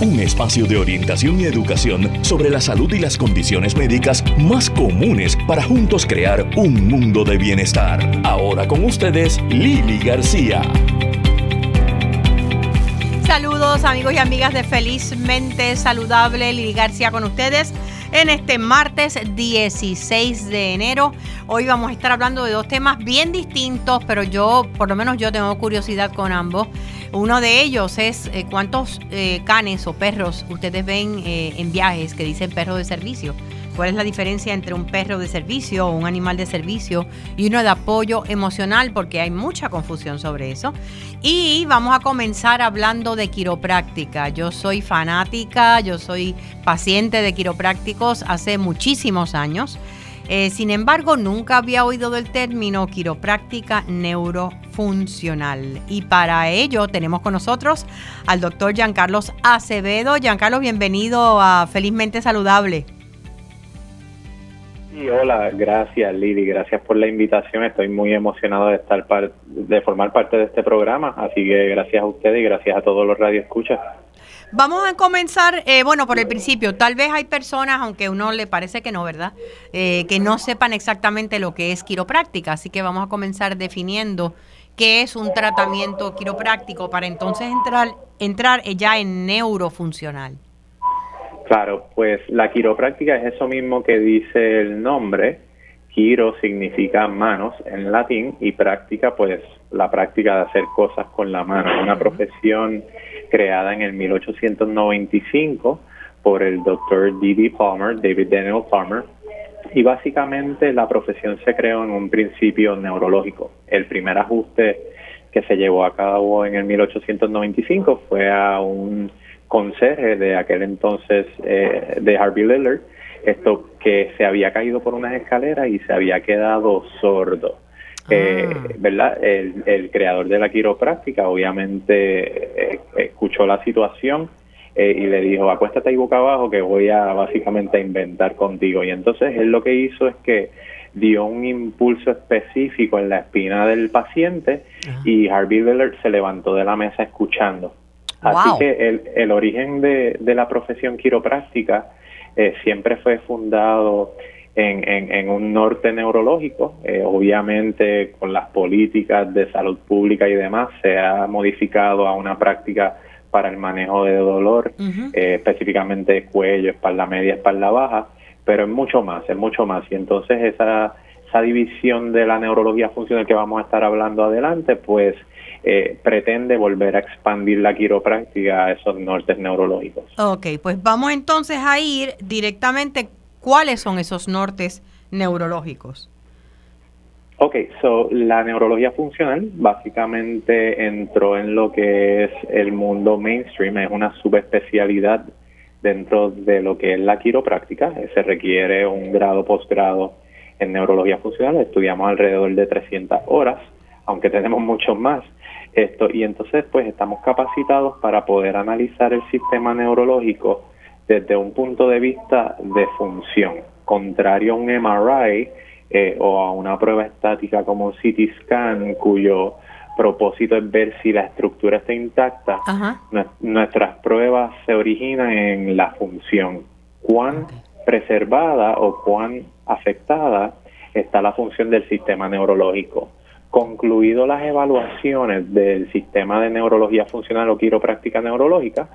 un espacio de orientación y educación sobre la salud y las condiciones médicas más comunes para juntos crear un mundo de bienestar. Ahora con ustedes, Lili García. Saludos amigos y amigas de Felizmente Saludable, Lili García con ustedes en este martes 16 de enero. Hoy vamos a estar hablando de dos temas bien distintos, pero yo, por lo menos yo tengo curiosidad con ambos. Uno de ellos es eh, cuántos eh, canes o perros ustedes ven eh, en viajes que dicen perro de servicio. ¿Cuál es la diferencia entre un perro de servicio o un animal de servicio y uno de apoyo emocional? Porque hay mucha confusión sobre eso. Y vamos a comenzar hablando de quiropráctica. Yo soy fanática, yo soy paciente de quiroprácticos hace muchísimos años. Eh, sin embargo, nunca había oído del término quiropráctica neurofuncional. Y para ello tenemos con nosotros al doctor Giancarlos Acevedo. Giancarlos, bienvenido a Felizmente Saludable hola, gracias Lili, gracias por la invitación. Estoy muy emocionado de estar de formar parte de este programa, así que gracias a ustedes y gracias a todos los radioescuchas. Vamos a comenzar, eh, bueno, por el principio. Tal vez hay personas, aunque a uno le parece que no, ¿verdad? Eh, que no sepan exactamente lo que es quiropráctica. Así que vamos a comenzar definiendo qué es un tratamiento quiropráctico para entonces entrar, entrar ya en neurofuncional. Claro, pues la quiropráctica es eso mismo que dice el nombre. Quiro significa manos en latín y práctica, pues la práctica de hacer cosas con la mano. Una profesión creada en el 1895 por el doctor D.D. Palmer, David Daniel Palmer, y básicamente la profesión se creó en un principio neurológico. El primer ajuste que se llevó a cabo en el 1895 fue a un conserje de aquel entonces eh, de Harvey Lillard, esto que se había caído por unas escaleras y se había quedado sordo. Eh, ah. ¿verdad? El, creador de la quiropráctica obviamente eh, escuchó la situación y le dijo, acuéstate ahí boca abajo que voy a básicamente a inventar contigo. Y entonces él lo que hizo es que dio un impulso específico en la espina del paciente y Harvey Lillard se levantó de la mesa escuchando. Así que el, el origen de, de, la profesión quiropráctica eh, siempre fue fundado en, en, un norte neurológico. Eh, obviamente con las políticas de salud pública y demás se ha modificado a una práctica para el manejo de dolor, eh, específicamente cuello, espalda media, espalda baja, pero es mucho más, es mucho más. Y entonces esa, esa división de la neurología funcional que vamos a estar hablando adelante, pues eh, pretende volver a expandir la quiropráctica a esos nortes neurológicos. Ok, pues vamos entonces a ir directamente, ¿cuáles son esos nortes neurológicos? Ok, so la neurología funcional básicamente entró en lo que es el mundo mainstream, es una subespecialidad dentro de lo que es la quiropráctica, se requiere un grado posgrado en neurología funcional, estudiamos alrededor de 300 horas, aunque tenemos muchos más. Esto, y entonces pues estamos capacitados para poder analizar el sistema neurológico desde un punto de vista de función, contrario a un MRI eh, o a una prueba estática como un CT scan cuyo propósito es ver si la estructura está intacta. Nuestras pruebas se originan en la función, cuán preservada o cuán afectada está la función del sistema neurológico. Concluido las evaluaciones del sistema de neurología funcional o quiropráctica neurológica,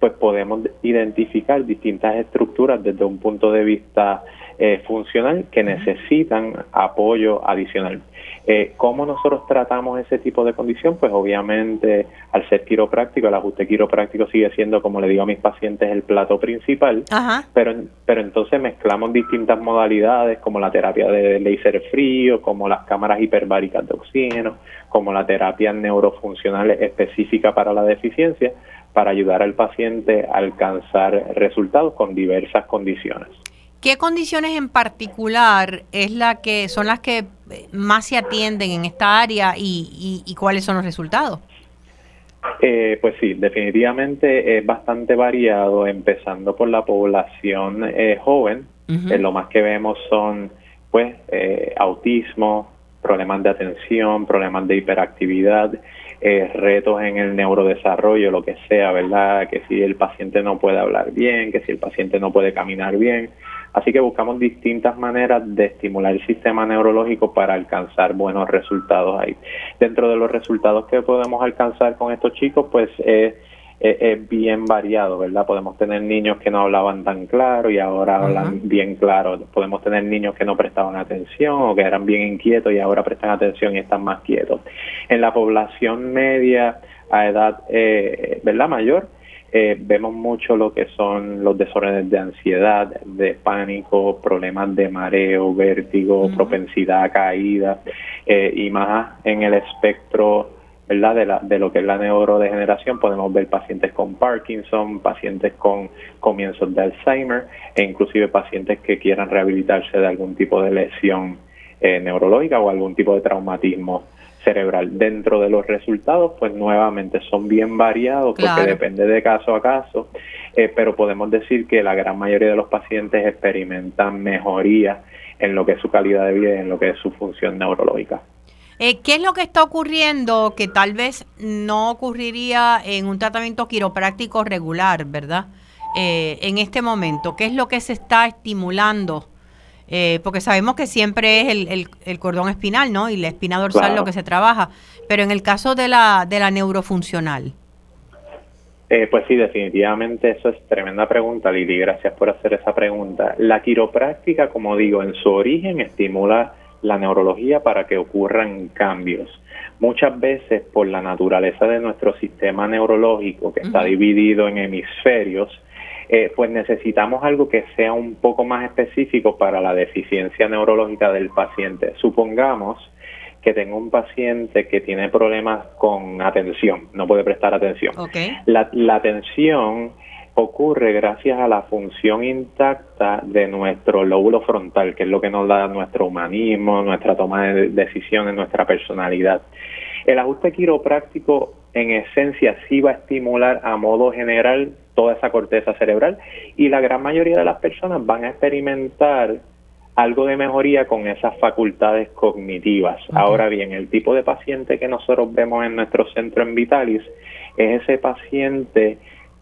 pues podemos identificar distintas estructuras desde un punto de vista eh, funcional que necesitan apoyo adicional. Eh, ¿Cómo nosotros tratamos ese tipo de condición? Pues obviamente al ser quiropráctico, el ajuste quiropráctico sigue siendo, como le digo a mis pacientes, el plato principal, pero pero entonces mezclamos distintas modalidades como la terapia de láser frío, como las cámaras hiperbáricas de oxígeno, como la terapia neurofuncional específica para la deficiencia, para ayudar al paciente a alcanzar resultados con diversas condiciones. ¿Qué condiciones en particular es la que son las que más se atienden en esta área y, cuáles son los resultados? Eh, pues sí, definitivamente es bastante variado, empezando por la población eh, joven. Eh, lo más que vemos son, pues, autismo, problemas de atención, problemas de hiperactividad, eh, retos en el neurodesarrollo, lo que sea, ¿verdad? Que si el paciente no puede hablar bien, que si el paciente no puede caminar bien. Así que buscamos distintas maneras de estimular el sistema neurológico para alcanzar buenos resultados ahí. Dentro de los resultados que podemos alcanzar con estos chicos, pues es es, bien variado, ¿verdad? Podemos tener niños que no hablaban tan claro y ahora hablan bien claro. Podemos tener niños que no prestaban atención o que eran bien inquietos y ahora prestan atención y están más quietos. En la población media a edad, eh, ¿verdad? Mayor, eh, vemos mucho lo que son los desórdenes de ansiedad, de pánico, problemas de mareo, vértigo, propensidad a caída eh, y más en el espectro ¿verdad? De, la, de lo que es la neurodegeneración, podemos ver pacientes con Parkinson, pacientes con comienzos de Alzheimer e inclusive pacientes que quieran rehabilitarse de algún tipo de lesión eh, neurológica o algún tipo de traumatismo cerebral. Dentro de los resultados, pues nuevamente son bien variados porque depende de caso a caso, eh, pero podemos decir que la gran mayoría de los pacientes experimentan mejoría en lo que es su calidad de vida y en lo que es su función neurológica. Eh, ¿Qué es lo que está ocurriendo que tal vez no ocurriría en un tratamiento quiropráctico regular, verdad? Eh, en este momento, ¿qué es lo que se está estimulando? Eh, porque sabemos que siempre es el, cordón espinal, ¿no? Y la espina dorsal lo que se trabaja. Pero en el caso de la, de la neurofuncional. pues sí, definitivamente eso es tremenda pregunta, Lili. Gracias por hacer esa pregunta. La quiropráctica, como digo, en su origen estimula la neurología para que ocurran cambios. Muchas veces por la naturaleza de nuestro sistema neurológico, que está dividido en hemisferios, eh, pues necesitamos algo que sea un poco más específico para la deficiencia neurológica del paciente. Supongamos que tengo un paciente que tiene problemas con atención, no puede prestar atención. La, la atención ocurre gracias a la función intacta de nuestro lóbulo frontal, que es lo que nos da nuestro humanismo, nuestra toma de decisiones, nuestra personalidad. El ajuste quiropráctico en esencia sí va a estimular a modo general toda esa corteza cerebral y la gran mayoría de las personas van a experimentar algo de mejoría con esas facultades cognitivas. Ahora bien, el tipo de paciente que nosotros vemos en nuestro centro en Vitalis es ese paciente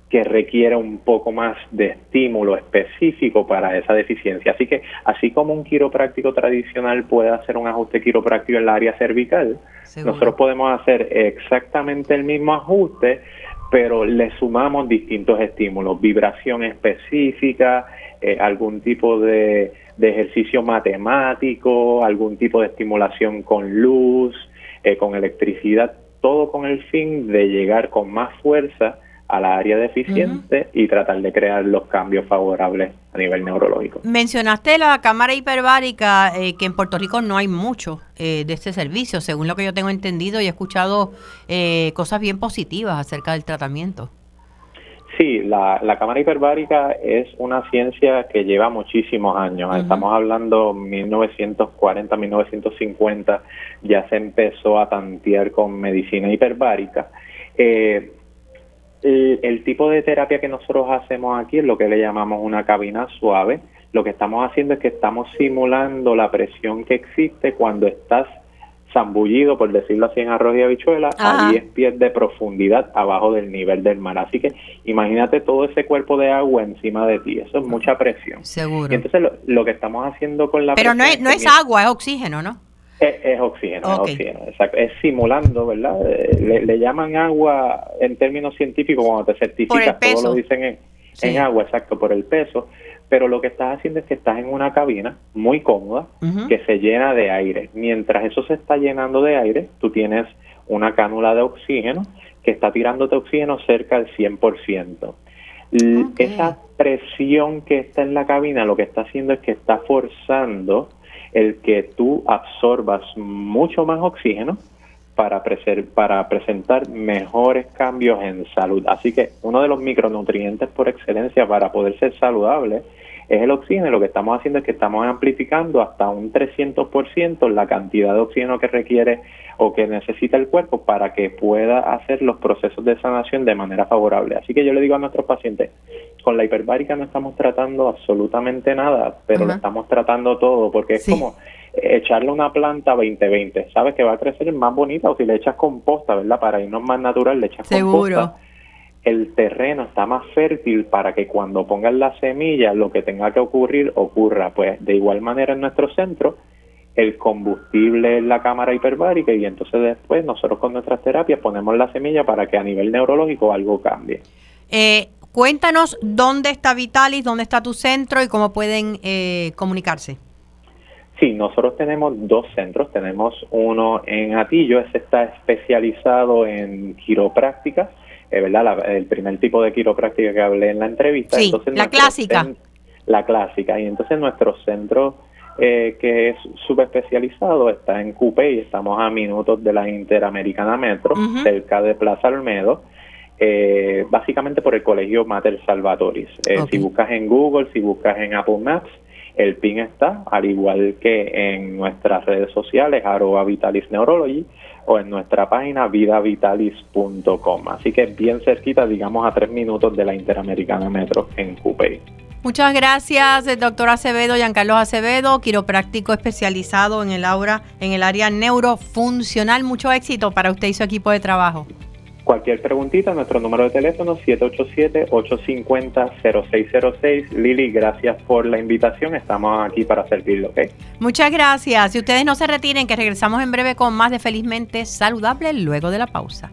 que requiere un poco más de estímulo específico para esa deficiencia. Así que, así como un quiropráctico tradicional puede hacer un ajuste quiropráctico en el área cervical, nosotros podemos hacer exactamente el mismo ajuste, pero le sumamos distintos estímulos, vibración específica, eh, algún tipo de, de, ejercicio matemático, algún tipo de estimulación con luz, eh, con electricidad, todo con el fin de llegar con más fuerza a la área deficiente y tratar de crear los cambios favorables a nivel neurológico. Mencionaste la cámara hiperbárica, eh, que en Puerto Rico no hay mucho eh, de este servicio, según lo que yo tengo entendido y he escuchado eh, cosas bien positivas acerca del tratamiento. Sí, la, la cámara hiperbárica es una ciencia que lleva muchísimos años. Estamos hablando 1940, 1950, ya se empezó a tantear con medicina hiperbárica. Eh, el, tipo de terapia que nosotros hacemos aquí es lo que le llamamos una cabina suave. Lo que estamos haciendo es que estamos simulando la presión que existe cuando estás zambullido, por decirlo así, en arroz y habichuela, a 10 pies de profundidad abajo del nivel del mar. Así que imagínate todo ese cuerpo de agua encima de ti. Eso es mucha presión. Seguro. Y entonces lo, que estamos haciendo con la Pero no es, no es agua, es oxígeno, ¿no? Es, oxígeno, es oxígeno, es simulando, ¿verdad? Eh, le, llaman agua en términos científicos cuando te certificas, todos lo dicen en, agua, exacto, por el peso, pero lo que estás haciendo es que estás en una cabina muy cómoda que se llena de aire. Mientras eso se está llenando de aire, tú tienes una cánula de oxígeno que está tirándote oxígeno cerca del 100%. Esa presión que está en la cabina lo que está haciendo es que está forzando el que tú absorbas mucho más oxígeno para, para presentar mejores cambios en salud. Así que uno de los micronutrientes por excelencia para poder ser saludable es el oxígeno. Lo que estamos haciendo es que estamos amplificando hasta un 300% la cantidad de oxígeno que requiere o que necesita el cuerpo para que pueda hacer los procesos de sanación de manera favorable. Así que yo le digo a nuestros pacientes, con la hiperbárica no estamos tratando absolutamente nada, pero lo estamos tratando todo, porque es como echarle una planta 20-20, sabes que va a crecer más bonita o si le echas composta, ¿verdad? Para irnos más natural, le echas Seguro. el terreno está más fértil para que cuando pongan la semilla lo que tenga que ocurrir ocurra. Pues de igual manera en nuestro centro, el combustible en la cámara hiperbárica y entonces después nosotros con nuestras terapias ponemos la semilla para que a nivel neurológico algo cambie. Eh, cuéntanos dónde está Vitalis, dónde está tu centro y cómo pueden eh, comunicarse. Sí, nosotros tenemos dos centros. Tenemos uno en Atillo, ese está especializado en quiropráctica, eh, ¿verdad? el primer tipo de quiropráctica que hablé en la entrevista. Sí, la clásica. la clásica. Y entonces nuestro centro eh, que es subespecializado está en Cupe y estamos a minutos de la Interamericana Metro, cerca de Plaza Olmedo. Eh, básicamente por el colegio Mater Salvatoris. Eh, si buscas en Google, si buscas en Apple Maps, el PIN está, al igual que en nuestras redes sociales, arroba Vitalis Neurology, o en nuestra página vidavitalis.com. Así que bien cerquita, digamos a tres minutos de la Interamericana Metro en Coupey. Muchas gracias, eh, doctor Acevedo, Giancarlo Acevedo, quiropráctico especializado en el, aura, en el área neurofuncional. Mucho éxito para usted y su equipo de trabajo. Cualquier preguntita, nuestro número de teléfono 787-850-0606. Lili, gracias por la invitación. Estamos aquí para servirlo, ¿ok? Muchas gracias. Si ustedes no se retiren, que regresamos en breve con más de Felizmente Saludable luego de la pausa.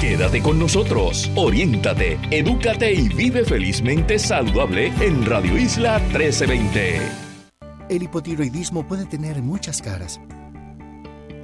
Quédate con nosotros, oriéntate, edúcate y vive felizmente saludable en Radio Isla 1320. El hipotiroidismo puede tener muchas caras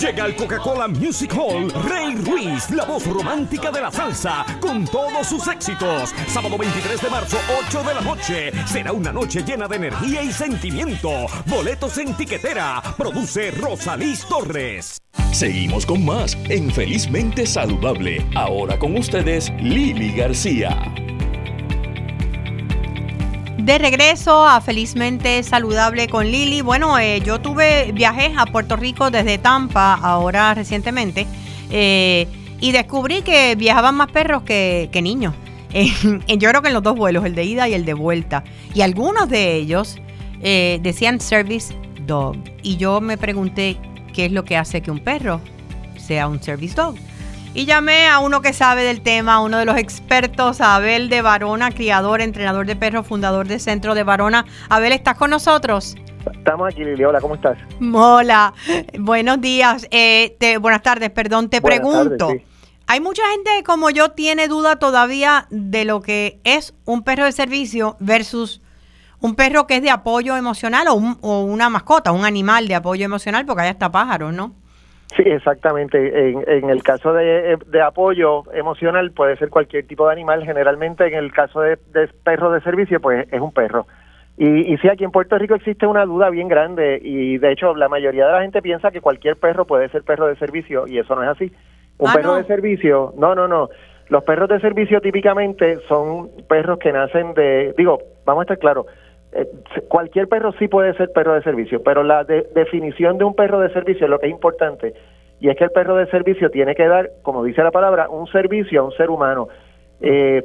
Llega al Coca-Cola Music Hall Rey Ruiz, la voz romántica de la salsa, con todos sus éxitos. Sábado 23 de marzo, 8 de la noche. Será una noche llena de energía y sentimiento. Boletos en tiquetera. Produce Rosalís Torres. Seguimos con más en Felizmente Saludable. Ahora con ustedes, Lili García. De regreso a Felizmente Saludable con Lili. Bueno, eh, yo tuve, viajé a Puerto Rico desde Tampa, ahora recientemente, eh, y descubrí que viajaban más perros que, niños. yo creo que en los dos vuelos, el de ida y el de vuelta. Y algunos de ellos eh, decían service dog. Y yo me pregunté, ¿qué es lo que hace que un perro sea un service dog? Y llamé a uno que sabe del tema, uno de los expertos, Abel de Varona, criador, entrenador de perros, fundador del Centro de Varona. Abel, ¿estás con nosotros? Estamos aquí, Lili. Hola, ¿cómo estás? Hola, buenos días. Eh, buenas tardes, perdón. Te pregunto. Hay mucha gente como yo tiene duda todavía de lo que es un perro de servicio versus un perro que es de apoyo emocional o, o una mascota, un animal de apoyo emocional, porque allá está pájaro, ¿no? Sí, exactamente. En, en el caso de, apoyo emocional puede ser cualquier tipo de animal. Generalmente en el caso de, de perro de servicio, pues es un perro. Y, y sí, aquí en Puerto Rico existe una duda bien grande y de hecho la mayoría de la gente piensa que cualquier perro puede ser perro de servicio y eso no es así. Un ah, perro de servicio, no, no, no. Los perros de servicio típicamente son perros que nacen de, digo, vamos a estar claros, eh, cualquier perro sí puede ser perro de servicio, pero la definición de un perro de servicio es lo que es importante, y es que el perro de servicio tiene que dar, como dice la palabra, un servicio a un ser humano. Eh,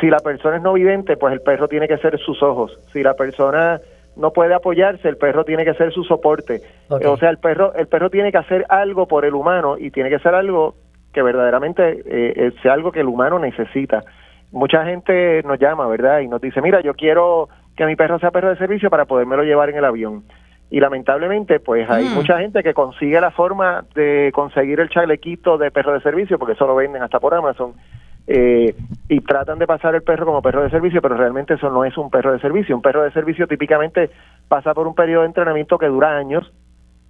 si la persona es no vidente, pues el perro tiene que ser sus ojos. Si la persona no puede apoyarse, el perro tiene que ser su soporte. O sea, el perro, el perro tiene que hacer algo por el humano y tiene que ser algo que verdaderamente eh, sea algo que el humano necesita. Mucha gente nos llama, ¿verdad? Y nos dice, mira, yo quiero que mi perro sea perro de servicio para podérmelo llevar en el avión. Y lamentablemente, pues hay mm. mucha gente que consigue la forma de conseguir el chalequito de perro de servicio, porque eso lo venden hasta por Amazon, eh, y tratan de pasar el perro como perro de servicio, pero realmente eso no es un perro de servicio. Un perro de servicio típicamente pasa por un periodo de entrenamiento que dura años.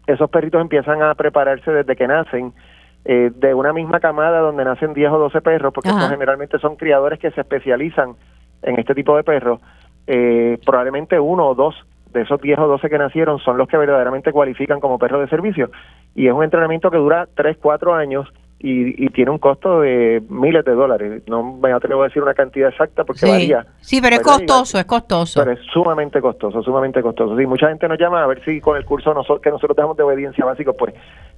Esos perritos empiezan a prepararse desde que nacen. Eh, de una misma camada donde nacen 10 o 12 perros, porque generalmente son criadores que se especializan en este tipo de perros, eh, probablemente uno o dos de esos 10 o 12 que nacieron son los que verdaderamente cualifican como perros de servicio. Y es un entrenamiento que dura 3, 4 años y, tiene un costo de miles de dólares. No me atrevo a decir una cantidad exacta porque varía. Sí, pero es costoso, es costoso. Pero es sumamente costoso, sumamente costoso. Sí, mucha gente nos llama a ver si con el curso que nosotros damos de obediencia básico, pues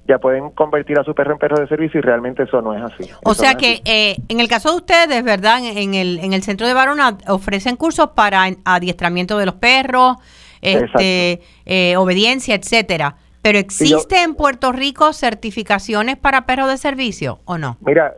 ya pueden convertir a su perro en perro de servicio y realmente eso no es así. O sea que eh, en el caso de ustedes, ¿verdad? En el, en el centro de Barona ofrecen cursos para adiestramiento de los perros, este, eh, obediencia, etcétera. Pero ¿existe en Puerto Rico certificaciones para perros de servicio o no? Mira,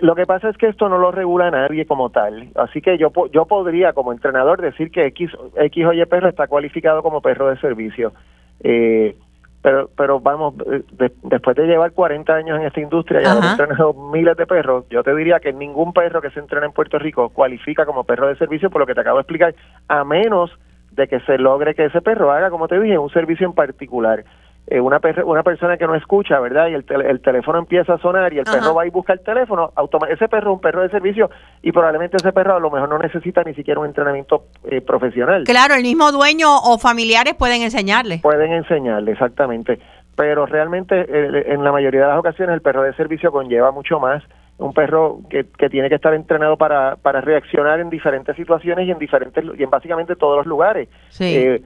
lo que pasa es que esto no lo regula nadie como tal. Así que yo yo podría como entrenador decir que X, X o Y perro está cualificado como perro de servicio. Eh, pero pero vamos, eh, después de llevar 40 años en esta industria y haber entrenado miles de perros, yo te diría que ningún perro que se entrena en Puerto Rico cualifica como perro de servicio por lo que te acabo de explicar, a menos de que se logre que ese perro haga, como te dije, un servicio en particular. Eh, una, una persona que no escucha, ¿verdad? Y el, el teléfono empieza a sonar y el perro va y busca el teléfono, ese perro es un perro de servicio y probablemente ese perro a lo mejor no necesita ni siquiera un entrenamiento eh, profesional. Claro, el mismo dueño o familiares pueden enseñarle. Pueden enseñarle, exactamente. Pero realmente en la mayoría de las ocasiones el perro de servicio conlleva mucho más un perro que, que tiene que estar entrenado para, para reaccionar en diferentes situaciones y en diferentes y en básicamente todos los lugares. Sí. Eh,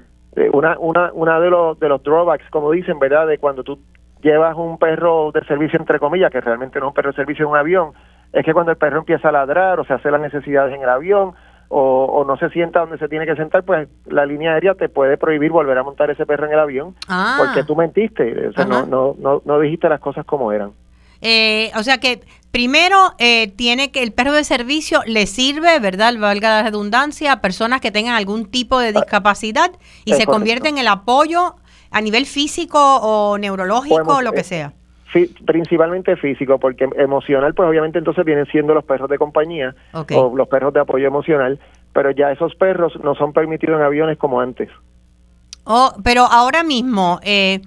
una, una, una de los, de los drawbacks, como dicen, ¿verdad? De cuando tú llevas un perro de servicio, entre comillas, que realmente no es un perro de servicio en un avión, es que cuando el perro empieza a ladrar o se hace las necesidades en el avión o, o, no se sienta donde se tiene que sentar, pues la línea aérea te puede prohibir volver a montar ese perro en el avión ah. porque tú mentiste, o sea, no, no, no, no dijiste las cosas como eran. Eh, o sea que primero eh, tiene que el perro de servicio le sirve, ¿verdad? Valga la redundancia, a personas que tengan algún tipo de discapacidad y se convierte en el apoyo a nivel físico o neurológico o lo que eh, sea. Sí, principalmente físico, porque emocional, pues obviamente entonces vienen siendo los perros de compañía o los perros de apoyo emocional, pero ya esos perros no son permitidos en aviones como antes. Oh, pero ahora mismo, eh,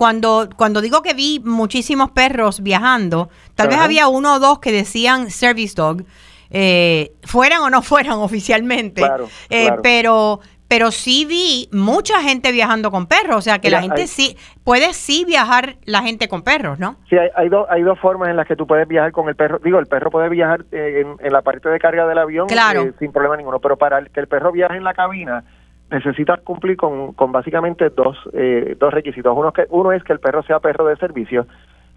cuando, cuando digo que vi muchísimos perros viajando, tal vez había uno o dos que decían service dog, eh, fueran o no fueran oficialmente, eh, pero pero sí vi mucha gente viajando con perros, o sea que la gente sí, puede sí viajar la gente con perros, ¿no? Sí, hay, hay, hay dos formas en las que tú puedes viajar con el perro. Digo, el perro puede viajar eh, en, la parte de carga del avión sin problema ninguno, pero para que el perro viaje en la cabina, necesitas cumplir con, con básicamente dos, eh, dos requisitos. Uno, que, uno es que el perro sea perro de servicio.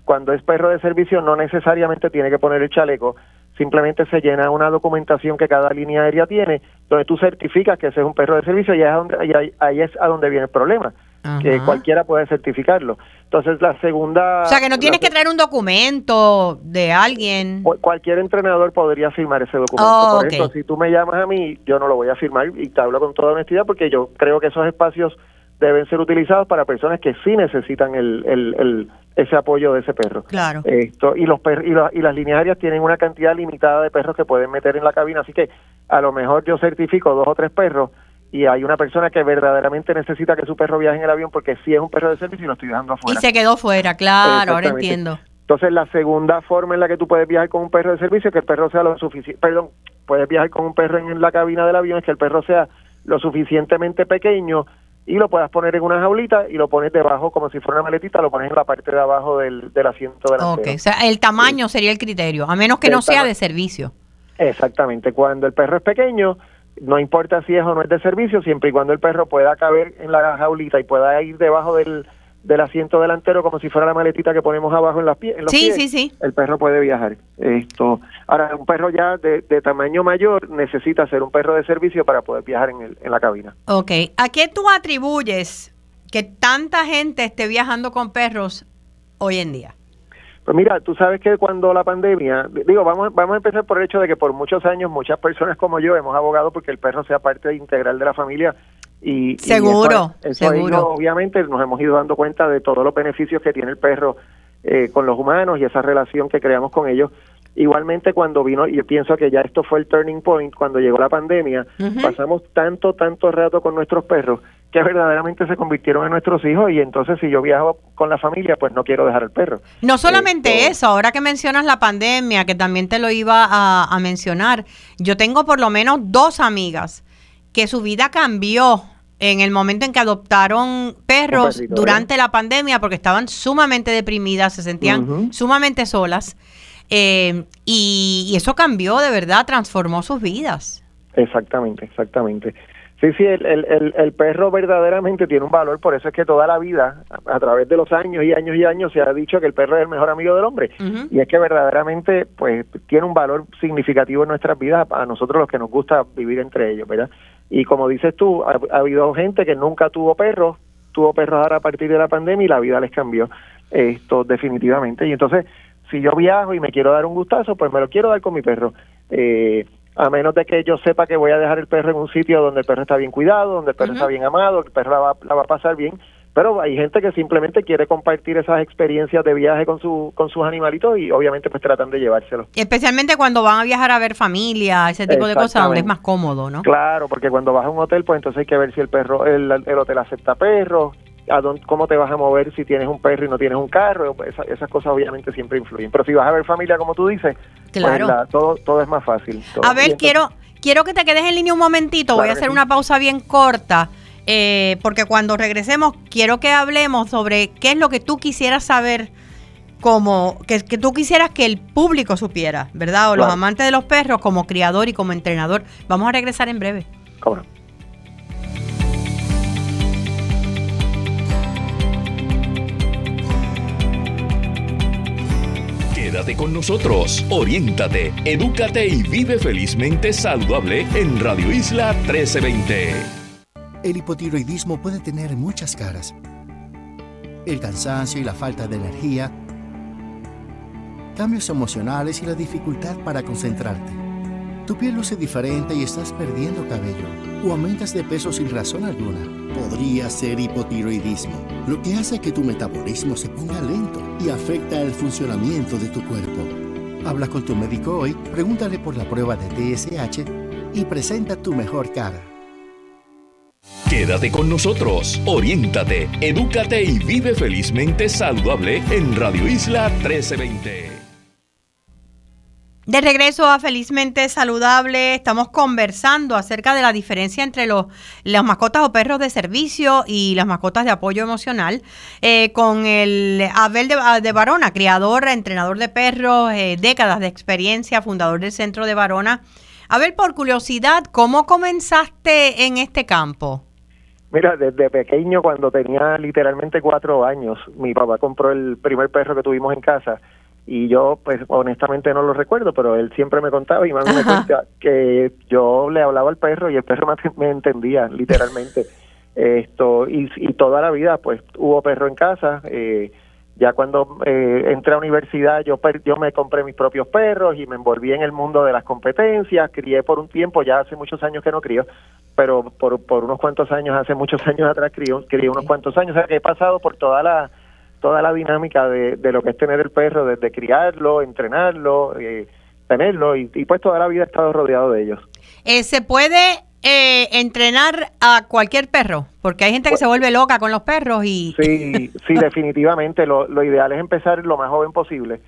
Cuando es perro de servicio no necesariamente tiene que poner el chaleco, simplemente se llena una documentación que cada línea aérea tiene, donde tú certificas que ese es un perro de servicio y es, donde, ahí es a donde viene el problema que cualquiera puede certificarlo. Entonces, la segunda... O sea, que no tienes que traer un documento de alguien. Cualquier entrenador podría firmar ese documento. Oh, Por eso, si tú me llamas a mí, yo no lo voy a firmar y te hablo con toda honestidad porque yo creo que esos espacios deben ser utilizados para personas que sí necesitan el, el, ese apoyo de ese perro. Claro. Esto, y, los y, y las líneas aéreas tienen una cantidad limitada de perros que pueden meter en la cabina, así que a lo mejor yo certifico dos o tres perros y hay una persona que verdaderamente necesita que su perro viaje en el avión porque sí es un perro de servicio y lo estoy dejando afuera. Y se quedó fuera, claro, ahora entiendo. Entonces, la segunda forma en la que tú puedes viajar con un perro de servicio es que el perro sea lo suficiente, perdón, puedes viajar con un perro en la cabina del avión es que el perro sea lo suficientemente pequeño y lo puedas poner en una jaulita y lo pones debajo como si fuera una maletita, lo pones en la parte de abajo del, del asiento delantero. Ok, o sea, el tamaño sería el criterio, a menos que no sea de servicio. Exactamente, cuando el perro es pequeño, no importa si es o no es de servicio, siempre y cuando el perro pueda caber en la jaulita y pueda ir debajo del, del asiento delantero como si fuera la maletita que ponemos abajo en, las pie, en los sí, pies, sí, sí. el perro puede viajar. Esto, ahora un perro ya de, de, tamaño mayor necesita ser un perro de servicio para poder viajar en, el, en la cabina. Ok, ¿a qué tú atribuyes que tanta gente esté viajando con perros hoy en día? Pues mira, tú sabes que cuando la pandemia, digo, vamos, vamos a empezar por el hecho de que por muchos años muchas personas como yo hemos abogado porque el perro sea parte integral de la familia y seguro, seguro. obviamente nos hemos ido dando cuenta de todos los beneficios que tiene el perro eh, con los humanos y esa relación que creamos con ellos. Igualmente cuando vino, y yo pienso que ya esto fue el turning point, cuando llegó la pandemia, pasamos tanto, tanto rato con nuestros perros que verdaderamente se convirtieron en nuestros hijos y entonces si yo viajo con la familia, pues no quiero dejar el perro. No solamente eso, ahora que mencionas la pandemia, que también te lo iba a, a mencionar, yo tengo por lo menos dos amigas que su vida cambió en el momento en que adoptaron perros perrito, durante la pandemia porque estaban sumamente deprimidas, se sentían sumamente solas. Eh, y, y eso cambió de verdad, transformó sus vidas. Exactamente, exactamente. Sí, sí, el, el, el, el perro verdaderamente tiene un valor, por eso es que toda la vida, a, a través de los años y años y años, se ha dicho que el perro es el mejor amigo del hombre. Y es que verdaderamente, pues, tiene un valor significativo en nuestras vidas, a nosotros los que nos gusta vivir entre ellos, ¿verdad? Y como dices tú, ha, ha habido gente que nunca tuvo perros, tuvo perros ahora a partir de la pandemia y la vida les cambió, esto definitivamente. Y entonces, si yo viajo y me quiero dar un gustazo, pues me lo quiero dar con mi perro. Eh, a menos de que yo sepa que voy a dejar el perro en un sitio donde el perro está bien cuidado, donde el perro está bien amado, el perro la va, la va a pasar bien. Pero hay gente que simplemente quiere compartir esas experiencias de viaje con, su, con sus animalitos y obviamente pues tratan de llevárselos. Especialmente cuando van a viajar a ver familia, ese tipo de cosas, donde es más cómodo, ¿no? Claro, porque cuando vas a un hotel, pues entonces hay que ver si el perro, el, el hotel acepta perros, a dónde, cómo te vas a mover si tienes un perro y no tienes un carro, esa- esas cosas obviamente siempre influyen. Pero si vas a ver familia, como tú dices, pues, Claro. la- todo, todo es más fácil. A ver, entonces- quiero, quiero que te quedes en línea un momentito. Voy a hacer sí. una pausa bien corta. eh, porque cuando regresemos, quiero que hablemos sobre qué es lo que tú quisieras saber, como que, que tú quisieras que el público supiera, ¿verdad? O los amantes de los perros, como criador y como entrenador. Vamos a regresar en breve. ¿Cómo no? Quédate con nosotros, oriéntate, edúcate y vive felizmente saludable en Radio Isla 1320. El hipotiroidismo puede tener muchas caras. El cansancio y la falta de energía, cambios emocionales y la dificultad para concentrarte. Tu piel luce diferente y estás perdiendo cabello o aumentas de peso sin razón alguna. Podría ser hipotiroidismo, lo que hace que tu metabolismo se ponga lento y afecta el funcionamiento de tu cuerpo. Habla con tu médico hoy, pregúntale por la prueba de TSH y presenta tu mejor cara. Quédate con nosotros, oriéntate, edúcate y vive felizmente saludable en Radio Isla 1320. De regreso a Felizmente Saludable, estamos conversando acerca de la diferencia entre los, las mascotas o perros de servicio y las mascotas de apoyo emocional eh, con el Abel de, de Varona, criador, entrenador de perros, eh, décadas de experiencia, fundador del Centro de Varona. Abel, por curiosidad, ¿cómo comenzaste en este campo? Mira, desde pequeño, cuando tenía literalmente cuatro años, mi papá compró el primer perro que tuvimos en casa y yo, pues honestamente no lo recuerdo, pero él siempre me contaba y mami me cuenta que yo le hablaba al perro y el perro me, me entendía, literalmente. Esto y, y toda la vida, pues hubo perro en casa. Eh, ya cuando eh, entré a universidad, yo, per- yo me compré mis propios perros y me envolví en el mundo de las competencias. Crié por un tiempo, ya hace muchos años que no crío, pero por, por unos cuantos años, hace muchos años atrás, crié, crié unos cuantos años. O sea que he pasado por toda la toda la dinámica de, de lo que es tener el perro, desde criarlo, entrenarlo, eh, tenerlo, y, y pues toda la vida he estado rodeado de ellos. Eh, ¿Se puede eh, entrenar a cualquier perro? Porque hay gente que se vuelve loca con los perros y... Sí, sí, definitivamente. Lo, lo ideal es empezar lo más joven posible,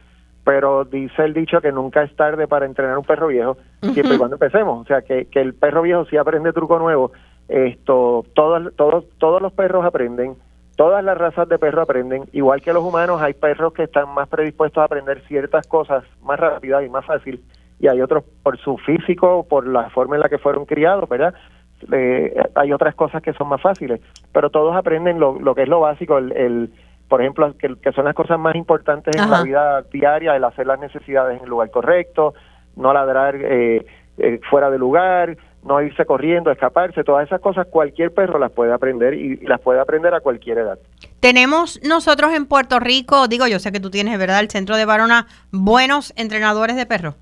pero dice el dicho que nunca es tarde para entrenar un perro viejo, siempre y cuando empecemos. O sea, que, que el perro viejo sí aprende truco nuevo. Esto, todos, todos, todos los perros aprenden, todas las razas de perro aprenden. Igual que los humanos, hay perros que están más predispuestos a aprender ciertas cosas más rápidas y más fácil, y hay otros por su físico, por la forma en la que fueron criados, ¿verdad? Eh, hay otras cosas que son más fáciles, pero todos aprenden lo, lo que es lo básico, el, el por ejemplo, que, que son las cosas más importantes en la vida diaria, el hacer las necesidades en el lugar correcto, no ladrar eh, eh, fuera de lugar, no irse corriendo, escaparse, todas esas cosas cualquier perro las puede aprender y, las puede aprender a cualquier edad. Tenemos nosotros en Puerto Rico, digo, yo sé que tú tienes, ¿verdad? El Centro de Varona, buenos entrenadores de perros.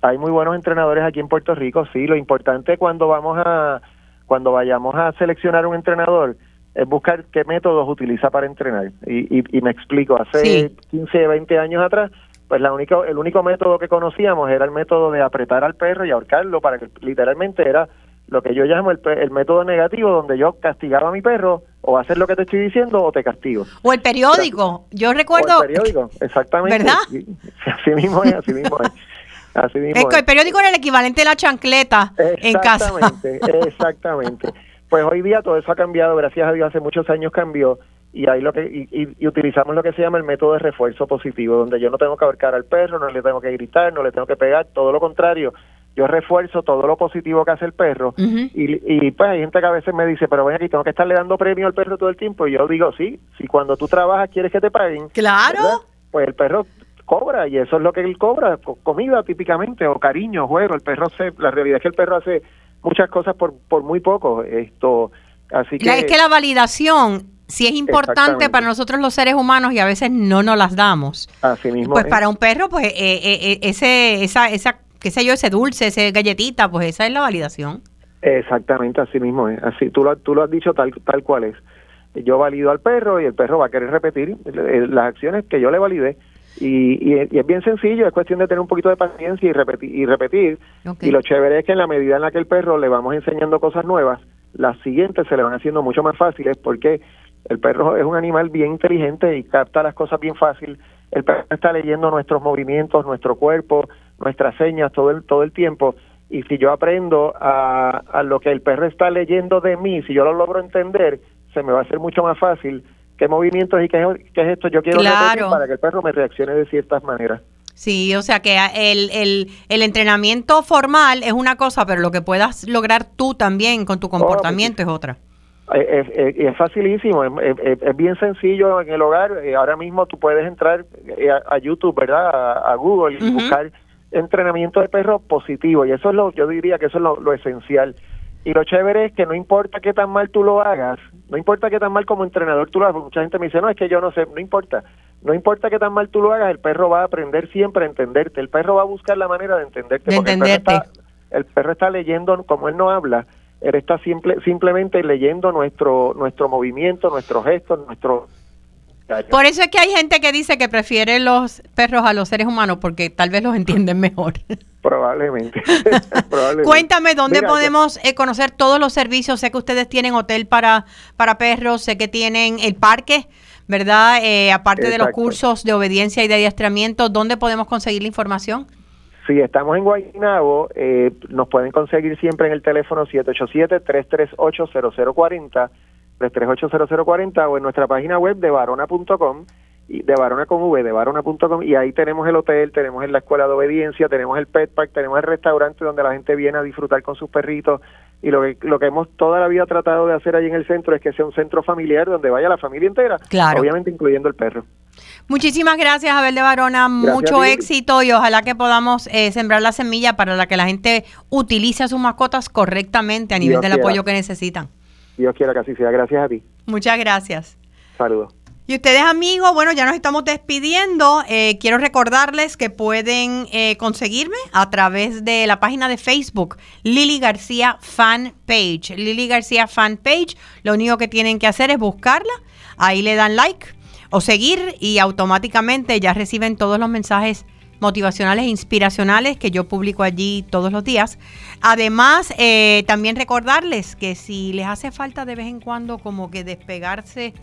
Hay muy buenos entrenadores aquí en Puerto Rico, sí. Lo importante cuando vamos a, cuando vayamos a seleccionar un entrenador es buscar qué métodos utiliza para entrenar. Y, y, y me explico, hace Sí. 15, 20 años atrás, pues la única, el único método que conocíamos era el método de apretar al perro y ahorcarlo para que literalmente era lo que yo llamo el, el, método negativo, donde yo castigaba a mi perro o hacer lo que te estoy diciendo o te castigo. O el periódico, yo recuerdo... O el periódico, exactamente. ¿Verdad? Así mismo es, así mismo es. Así mismo es. El periódico era el equivalente de la chancleta en casa. Exactamente, exactamente. Pues hoy día todo eso ha cambiado, gracias a Dios, hace muchos años cambió y ahí lo que y, y, utilizamos lo que se llama el método de refuerzo positivo, donde yo no tengo que ahorcar al perro, no le tengo que gritar, no le tengo que pegar, todo lo contrario, yo refuerzo todo lo positivo que hace el perro y, y, pues hay gente que a veces me dice, pero ven aquí, tengo que estarle dando premio al perro todo el tiempo. Y yo digo, sí, si cuando tú trabajas quieres que te paguen, claro, pues el perro cobra y eso es lo que él cobra, comida típicamente o cariño, juego, el perro se, la realidad es que el perro hace muchas cosas por, por muy poco, esto, así que... Es que la validación sí es importante para nosotros los seres humanos y a veces no nos las damos. Así mismo. Pues para un perro, pues eh, eh, eh, ese, esa, esa qué sé yo, ese dulce, ese galletita, pues esa es la validación. Exactamente, así mismo es. Así tú lo, tú lo has dicho tal, tal cual es. Yo valido al perro y el perro va a querer repetir las acciones que yo le validé. Y, y, es bien sencillo, es cuestión de tener un poquito de paciencia y repetir. Y, repetir. y lo chévere es que en la medida en la que el perro le vamos enseñando cosas nuevas, las siguientes se le van haciendo mucho más fáciles porque el perro es un animal bien inteligente y capta las cosas bien fácil. El perro está leyendo nuestros movimientos, nuestro cuerpo, nuestras señas todo el, todo el tiempo. Y si yo aprendo a, a lo que el perro está leyendo de mí, si yo lo logro entender, se me va a hacer mucho más fácil qué movimientos y qué, qué es esto yo quiero claro. para que el perro me reaccione de ciertas maneras. Sí, o sea que el, el, el, entrenamiento formal es una cosa, pero lo que puedas lograr tú también con tu comportamiento es otra. Es, es, es facilísimo, es, es, bien sencillo en el hogar. Eh, ahora mismo tú puedes entrar eh, a, a YouTube, ¿verdad? A, a Google y buscar entrenamiento de perro positivo y eso es lo yo diría que eso es lo, esencial y lo chévere es que no importa qué tan mal tú lo hagas no importa qué tan mal como entrenador tú lo hagas mucha gente me dice no es que yo no sé no importa no importa qué tan mal tú lo hagas el perro va a aprender siempre a entenderte el perro va a buscar la manera de entenderte de entenderte el perro, está, el perro está leyendo como él no habla él está simple, simplemente leyendo nuestro nuestro movimiento nuestros gestos nuestro por eso es que hay gente que dice que prefiere los perros a los seres humanos porque tal vez los entienden mejor. Probablemente. Cuéntame dónde Mira, podemos eh, conocer todos los servicios. Sé que ustedes tienen hotel para, para perros, sé que tienen el parque, ¿verdad? Eh, aparte Exacto. de los cursos de obediencia y de adiestramiento, ¿dónde podemos conseguir la información? Si estamos en Guaynabo, eh, nos pueden conseguir siempre en el teléfono 787-338-0040 338-0040 o en nuestra página web de varona.com de varona con v de varona.com y ahí tenemos el hotel, tenemos la escuela de obediencia, tenemos el pet park, tenemos el restaurante donde la gente viene a disfrutar con sus perritos y lo que lo que hemos toda la vida tratado de hacer ahí en el centro es que sea un centro familiar donde vaya la familia entera, claro. obviamente incluyendo el perro. Muchísimas gracias, Abel de. Gracias Mucho éxito y ojalá que podamos eh, sembrar la semilla para la que la gente utilice a sus mascotas correctamente a nivel Dios del quiera. apoyo que necesitan. Dios quiera que así sea. Gracias a ti. Muchas gracias. Saludos. Y ustedes amigos, bueno, ya nos estamos despidiendo. Eh, quiero recordarles que pueden eh, conseguirme a través de la página de Facebook, Lili García Fan Page. Lili García Fan Page, lo único que tienen que hacer es buscarla, ahí le dan like o seguir y automáticamente ya reciben todos los mensajes motivacionales e inspiracionales que yo publico allí todos los días. Además, eh, también recordarles que si les hace falta de vez en cuando como que despegarse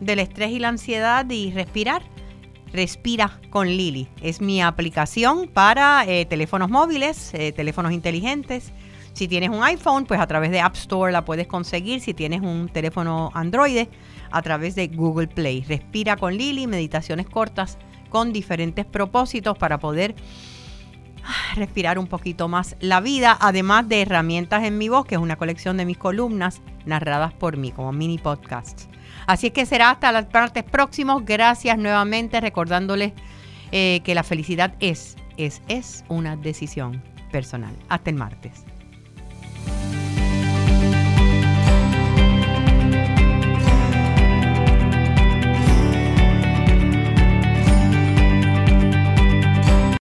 del estrés y la ansiedad y respirar, Respira con Lili. Es mi aplicación para eh, teléfonos móviles, eh, teléfonos inteligentes. Si tienes un iPhone, pues a través de App Store la puedes conseguir. Si tienes un teléfono Android, a través de Google Play. Respira con Lili, meditaciones cortas con diferentes propósitos para poder ah, respirar un poquito más la vida, además de herramientas en mi voz, que es una colección de mis columnas narradas por mí como mini podcasts. Así es que será hasta los martes próximos. Gracias nuevamente, recordándoles eh, que la felicidad es, es, es una decisión personal. Hasta el martes.